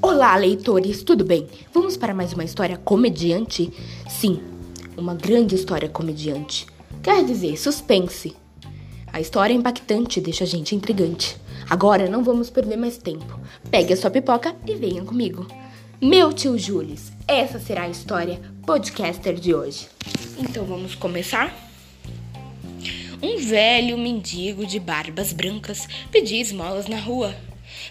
Olá, leitores, tudo bem? Vamos para mais uma história comediante? Sim, uma grande história comediante. Quer dizer, suspense. A história é impactante deixa a gente intrigante. Agora não vamos perder mais tempo. Pegue a sua pipoca e venha comigo. Meu tio Júlio, essa será a história podcaster de hoje. Então vamos começar? Um velho mendigo de barbas brancas pedia esmolas na rua.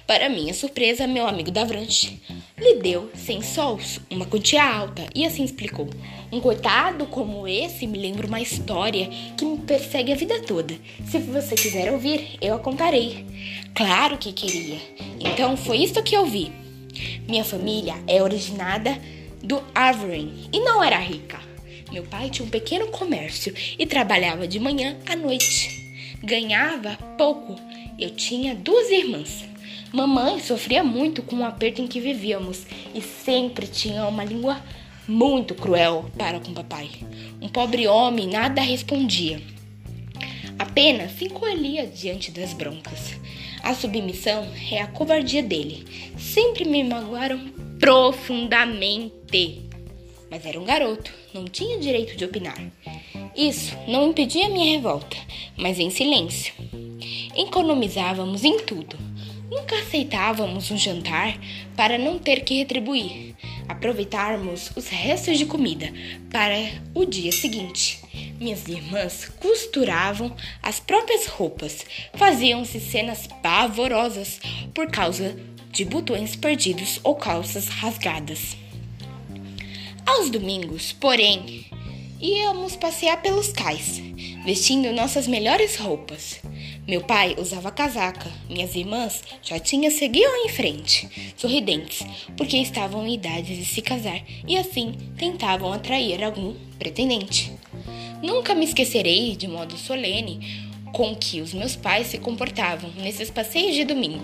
Para minha surpresa, meu amigo Davranche lhe deu, sem sols, uma quantia alta e assim explicou: Um coitado como esse me lembra uma história que me persegue a vida toda. Se você quiser ouvir, eu a contarei. Claro que queria. Então foi isto que eu vi. Minha família é originada do Avery e não era rica. Meu pai tinha um pequeno comércio e trabalhava de manhã à noite. Ganhava pouco. Eu tinha duas irmãs. Mamãe sofria muito com o aperto em que vivíamos e sempre tinha uma língua muito cruel para com papai. Um pobre homem nada respondia. Apenas se encolhia diante das broncas. A submissão é a covardia dele. Sempre me magoaram profundamente. Mas era um garoto, não tinha direito de opinar. Isso não impedia minha revolta, mas em silêncio. Economizávamos em tudo Nunca aceitávamos um jantar para não ter que retribuir, aproveitarmos os restos de comida para o dia seguinte. Minhas irmãs costuravam as próprias roupas, faziam-se cenas pavorosas por causa de botões perdidos ou calças rasgadas. Aos domingos, porém, íamos passear pelos cais, vestindo nossas melhores roupas. Meu pai usava casaca, minhas irmãs já tinham seguido em frente, sorridentes, porque estavam em idade de se casar e assim tentavam atrair algum pretendente. Nunca me esquecerei de modo solene com que os meus pais se comportavam nesses passeios de domingo.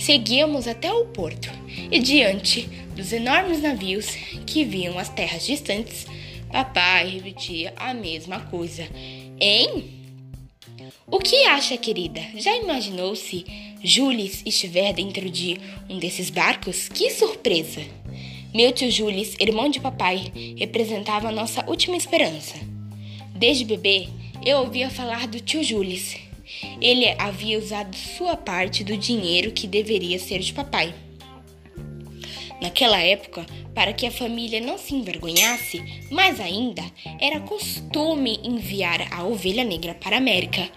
Seguíamos até o porto e diante dos enormes navios que viam as terras distantes, papai repetia a mesma coisa. Hein? O que acha, querida? Já imaginou se Jules estiver dentro de um desses barcos? Que surpresa! Meu tio Jules, irmão de papai, representava a nossa última esperança. Desde bebê, eu ouvia falar do tio Jules. Ele havia usado sua parte do dinheiro que deveria ser de papai. Naquela época, para que a família não se envergonhasse, mais ainda, era costume enviar a ovelha negra para a América.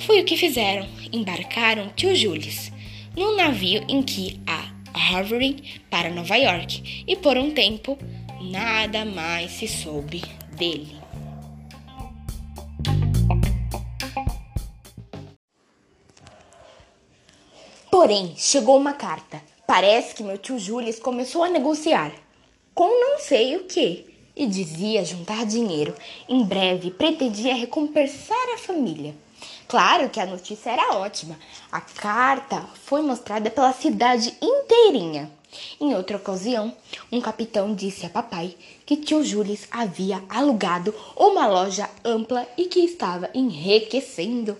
Foi o que fizeram. Embarcaram tio Jules num navio em que a Harvard para Nova York e por um tempo nada mais se soube dele. Porém, chegou uma carta Parece que meu tio Julius começou a negociar com não sei o que e dizia juntar dinheiro. Em breve pretendia recompensar a família. Claro que a notícia era ótima. A carta foi mostrada pela cidade inteirinha. Em outra ocasião, um capitão disse a papai que tio Julius havia alugado uma loja ampla e que estava enriquecendo.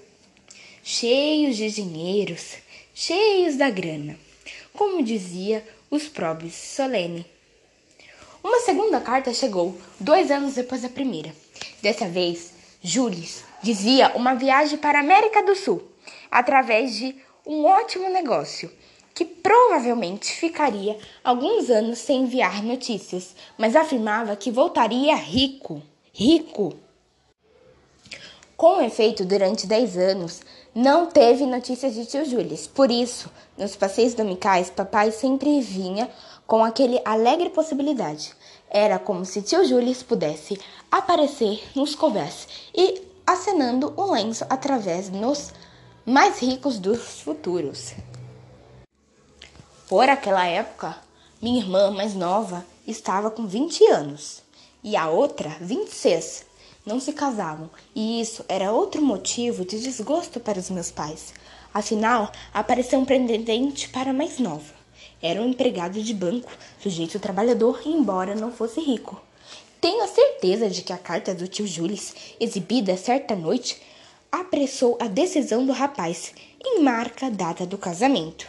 Cheios de dinheiros, cheios da grana como dizia os próprios Solene. Uma segunda carta chegou dois anos depois da primeira. Dessa vez, Jules dizia uma viagem para a América do Sul através de um ótimo negócio que provavelmente ficaria alguns anos sem enviar notícias, mas afirmava que voltaria rico. Rico! Com efeito, durante 10 anos, não teve notícias de tio Julius. Por isso, nos passeios domicais, papai sempre vinha com aquele alegre possibilidade. Era como se tio Julius pudesse aparecer nos covés e acenando o lenço através nos mais ricos dos futuros. Por aquela época, minha irmã mais nova estava com 20 anos e a outra 26 não se casavam, e isso era outro motivo de desgosto para os meus pais. Afinal, apareceu um pretendente para mais nova. Era um empregado de banco, sujeito trabalhador, embora não fosse rico. Tenho a certeza de que a carta do tio Jules, exibida certa noite, apressou a decisão do rapaz em marca a data do casamento.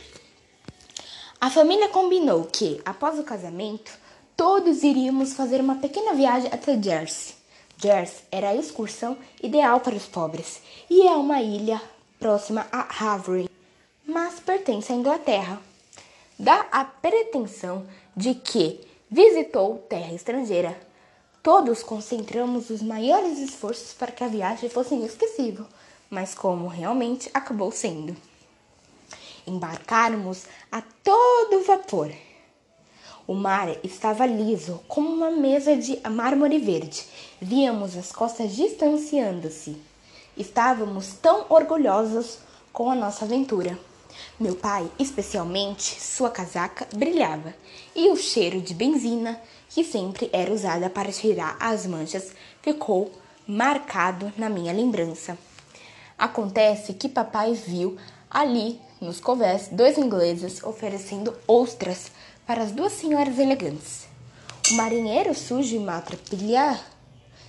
A família combinou que, após o casamento, todos iríamos fazer uma pequena viagem até Jersey. Jersey era a excursão ideal para os pobres e é uma ilha próxima a Havre, mas pertence à Inglaterra. Dá a pretensão de que visitou terra estrangeira. Todos concentramos os maiores esforços para que a viagem fosse inesquecível, mas como realmente acabou sendo. Embarcarmos a todo vapor. O mar estava liso, como uma mesa de mármore verde. Víamos as costas distanciando-se. Estávamos tão orgulhosos com a nossa aventura. Meu pai, especialmente, sua casaca brilhava e o cheiro de benzina, que sempre era usada para tirar as manchas, ficou marcado na minha lembrança. Acontece que papai viu ali nos covés dois ingleses oferecendo ostras para as duas senhoras elegantes. O marinheiro sujo e maltrapilha,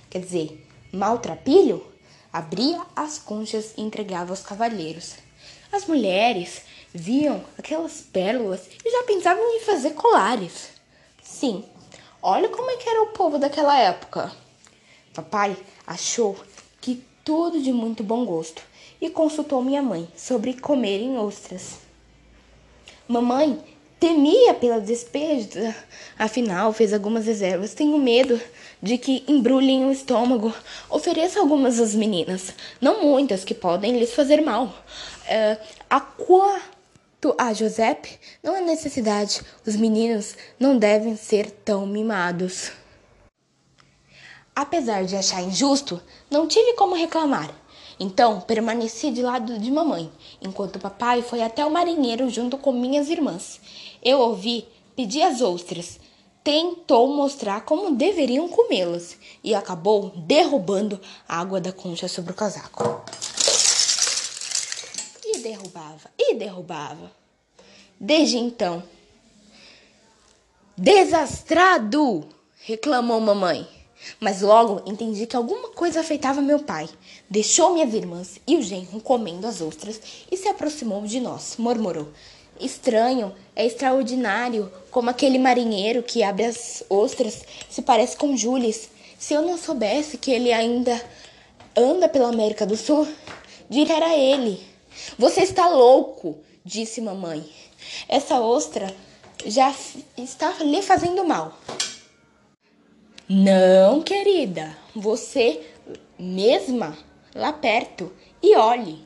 quer dizer, maltrapilho, abria as conchas e entregava aos cavalheiros. As mulheres viam aquelas pérolas e já pensavam em fazer colares. Sim, olha como é que era o povo daquela época. Papai achou que tudo de muito bom gosto e consultou minha mãe sobre comer em ostras. Mamãe temia pela despesa, afinal fez algumas reservas. Tenho medo de que embrulhem o estômago. Ofereça algumas às meninas, não muitas que podem lhes fazer mal. É, a quanto a Giuseppe, não há necessidade. Os meninos não devem ser tão mimados. Apesar de achar injusto, não tive como reclamar. Então, permaneci de lado de mamãe, enquanto papai foi até o marinheiro junto com minhas irmãs. Eu ouvi pedir as ostras, tentou mostrar como deveriam comê-las e acabou derrubando a água da concha sobre o casaco. E derrubava, e derrubava. Desde então. Desastrado! reclamou mamãe. Mas logo entendi que alguma coisa afetava meu pai. Deixou minhas irmãs e o genro comendo as ostras e se aproximou de nós, murmurou. Estranho, é extraordinário, como aquele marinheiro que abre as ostras se parece com Jules. Se eu não soubesse que ele ainda anda pela América do Sul, diria era ele. Você está louco, disse mamãe. Essa ostra já está lhe fazendo mal. Não, querida, você mesma lá perto e olhe.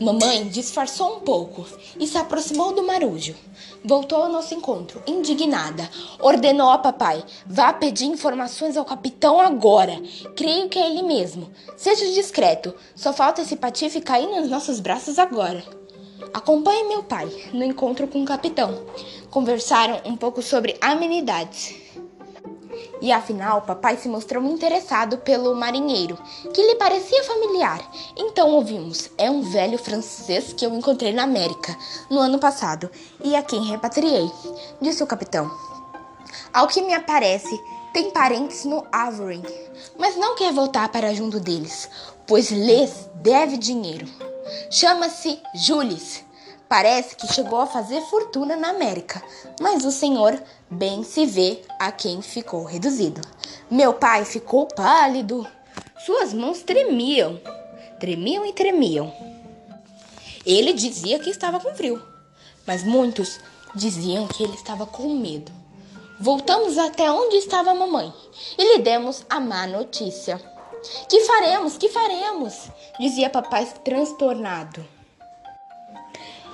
Mamãe disfarçou um pouco e se aproximou do marujo. Voltou ao nosso encontro, indignada. Ordenou a papai: vá pedir informações ao capitão agora. Creio que é ele mesmo. Seja discreto, só falta esse patife cair nos nossos braços agora. Acompanhe meu pai no encontro com o capitão. Conversaram um pouco sobre amenidades. E afinal, papai se mostrou interessado pelo marinheiro, que lhe parecia familiar. Então ouvimos: é um velho francês que eu encontrei na América no ano passado e a quem repatriei, disse o capitão. Ao que me aparece, tem parentes no Avery, mas não quer voltar para junto deles, pois lhes deve dinheiro. Chama-se Jules. Parece que chegou a fazer fortuna na América, mas o senhor bem se vê a quem ficou reduzido. Meu pai ficou pálido. Suas mãos tremiam, tremiam e tremiam. Ele dizia que estava com frio, mas muitos diziam que ele estava com medo. Voltamos até onde estava a mamãe e lhe demos a má notícia. Que faremos? Que faremos? dizia papai transtornado.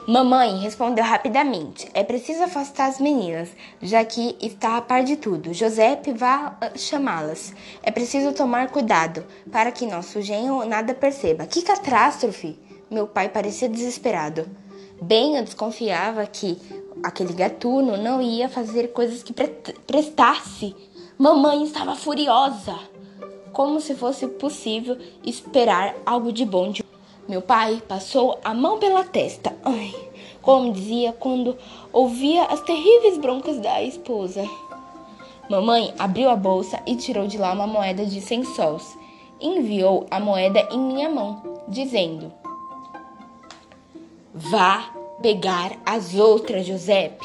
Mamãe respondeu rapidamente: É preciso afastar as meninas, já que está a par de tudo. Josepe vá ah, chamá-las. É preciso tomar cuidado para que nosso genro nada perceba. Que catástrofe! Meu pai parecia desesperado. Bem, eu desconfiava que aquele gatuno não ia fazer coisas que pre prestasse. Mamãe estava furiosa como se fosse possível esperar algo de bom de meu pai passou a mão pela testa, ai, como dizia quando ouvia as terríveis broncas da esposa. Mamãe abriu a bolsa e tirou de lá uma moeda de cem sóis. Enviou a moeda em minha mão, dizendo: Vá pegar as outras, Giuseppe.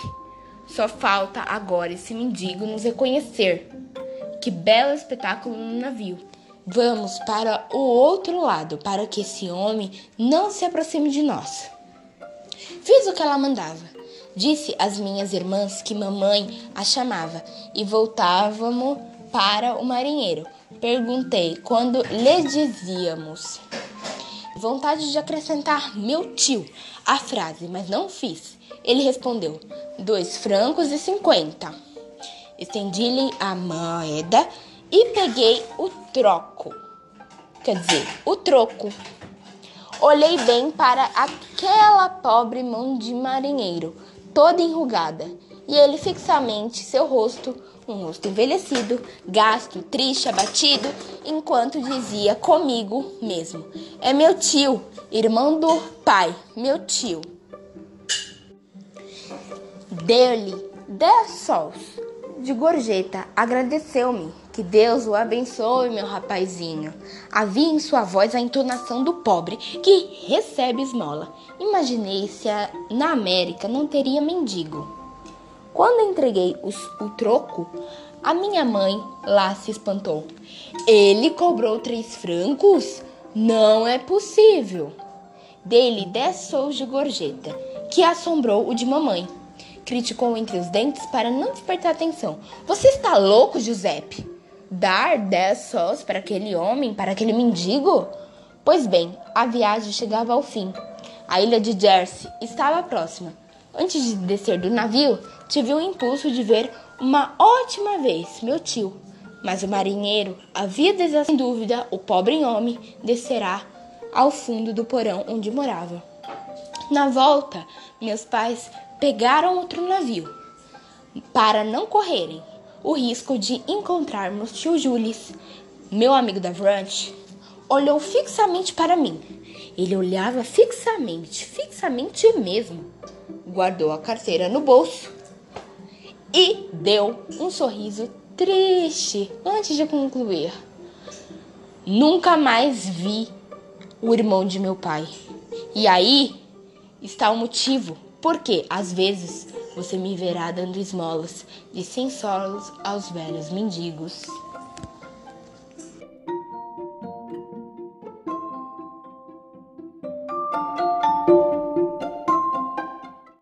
Só falta agora esse mendigo nos reconhecer. Que belo espetáculo no navio. Vamos para o outro lado, para que esse homem não se aproxime de nós. Fiz o que ela mandava. Disse às minhas irmãs que mamãe a chamava e voltávamos para o marinheiro. Perguntei quando lhe dizíamos. Vontade de acrescentar meu tio à frase, mas não fiz. Ele respondeu: dois francos e cinquenta. Estendi-lhe a moeda e peguei o troco. Quer dizer, o troco. Olhei bem para aquela pobre mão de marinheiro, toda enrugada, e ele fixamente seu rosto, um rosto envelhecido, gasto, triste, abatido, enquanto dizia comigo mesmo: É meu tio, irmão do pai, meu tio. Deu-lhe dez sóis de gorjeta, agradeceu-me. Que Deus o abençoe, meu rapazinho. Havia em sua voz a entonação do pobre que recebe esmola. Imaginei se a, na América não teria mendigo. Quando entreguei os, o troco, a minha mãe lá se espantou. Ele cobrou três francos? Não é possível. Dei-lhe dez sous de gorjeta, que assombrou o de mamãe criticou entre os dentes para não despertar atenção. Você está louco, Giuseppe? Dar dez sós para aquele homem, para aquele mendigo? Pois bem, a viagem chegava ao fim. A ilha de Jersey estava próxima. Antes de descer do navio, tive o impulso de ver uma ótima vez meu tio. Mas o marinheiro havia desejado, sem dúvida, o pobre homem descerá ao fundo do porão onde morava. Na volta, meus pais pegaram outro navio para não correrem o risco de encontrarmos tio Jules. Meu amigo da Brunch olhou fixamente para mim. Ele olhava fixamente, fixamente mesmo. Guardou a carteira no bolso e deu um sorriso triste antes de concluir. Nunca mais vi o irmão de meu pai. E aí está o motivo porque, às vezes, você me verá dando esmolas de cem solos aos velhos mendigos.